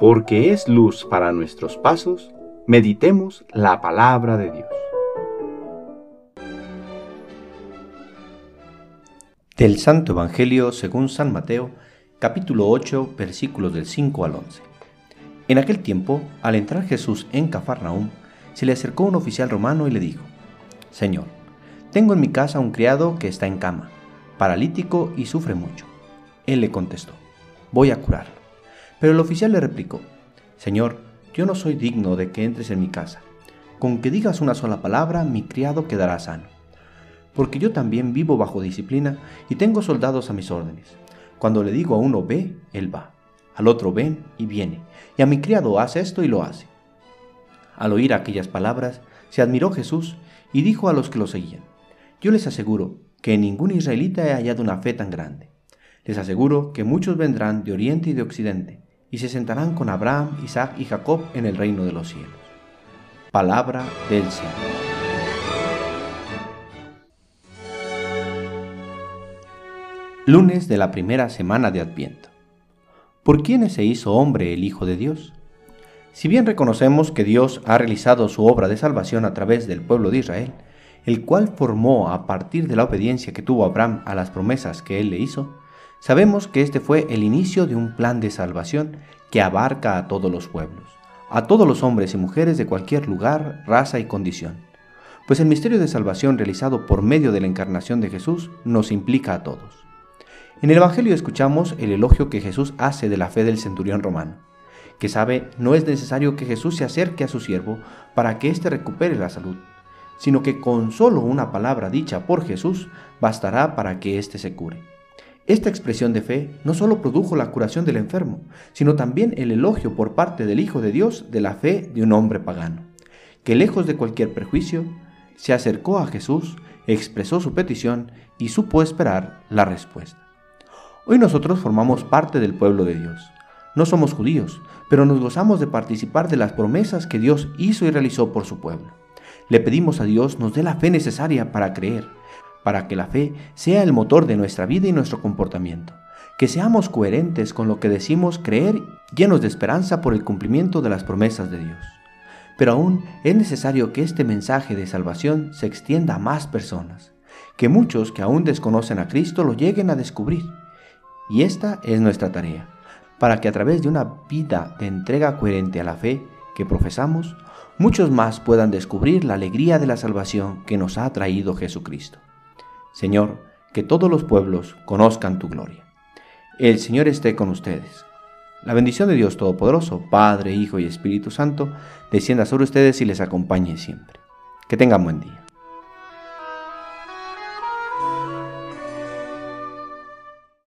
porque es luz para nuestros pasos, meditemos la palabra de Dios. Del Santo Evangelio según San Mateo, capítulo 8, versículos del 5 al 11. En aquel tiempo, al entrar Jesús en Cafarnaúm, se le acercó un oficial romano y le dijo, Señor, tengo en mi casa un criado que está en cama, paralítico y sufre mucho. Él le contestó, voy a curarlo. Pero el oficial le replicó, Señor, yo no soy digno de que entres en mi casa. Con que digas una sola palabra, mi criado quedará sano. Porque yo también vivo bajo disciplina y tengo soldados a mis órdenes. Cuando le digo a uno ve, él va. Al otro ven y viene. Y a mi criado hace esto y lo hace. Al oír aquellas palabras, se admiró Jesús y dijo a los que lo seguían, Yo les aseguro que ningún israelita he hallado una fe tan grande. Les aseguro que muchos vendrán de oriente y de occidente y se sentarán con Abraham, Isaac y Jacob en el reino de los cielos. Palabra del Señor. Lunes de la primera semana de Adviento. ¿Por quiénes se hizo hombre el Hijo de Dios? Si bien reconocemos que Dios ha realizado su obra de salvación a través del pueblo de Israel, el cual formó a partir de la obediencia que tuvo Abraham a las promesas que él le hizo, Sabemos que este fue el inicio de un plan de salvación que abarca a todos los pueblos, a todos los hombres y mujeres de cualquier lugar, raza y condición. Pues el misterio de salvación realizado por medio de la encarnación de Jesús nos implica a todos. En el Evangelio escuchamos el elogio que Jesús hace de la fe del centurión romano, que sabe no es necesario que Jesús se acerque a su siervo para que éste recupere la salud, sino que con solo una palabra dicha por Jesús bastará para que éste se cure. Esta expresión de fe no solo produjo la curación del enfermo, sino también el elogio por parte del Hijo de Dios de la fe de un hombre pagano, que lejos de cualquier prejuicio, se acercó a Jesús, expresó su petición y supo esperar la respuesta. Hoy nosotros formamos parte del pueblo de Dios. No somos judíos, pero nos gozamos de participar de las promesas que Dios hizo y realizó por su pueblo. Le pedimos a Dios nos dé la fe necesaria para creer, para que la fe sea el motor de nuestra vida y nuestro comportamiento, que seamos coherentes con lo que decimos creer, llenos de esperanza por el cumplimiento de las promesas de Dios. Pero aún es necesario que este mensaje de salvación se extienda a más personas, que muchos que aún desconocen a Cristo lo lleguen a descubrir. Y esta es nuestra tarea, para que a través de una vida de entrega coherente a la fe que profesamos, muchos más puedan descubrir la alegría de la salvación que nos ha traído Jesucristo. Señor, que todos los pueblos conozcan tu gloria. El Señor esté con ustedes. La bendición de Dios Todopoderoso, Padre, Hijo y Espíritu Santo, descienda sobre ustedes y les acompañe siempre. Que tengan buen día.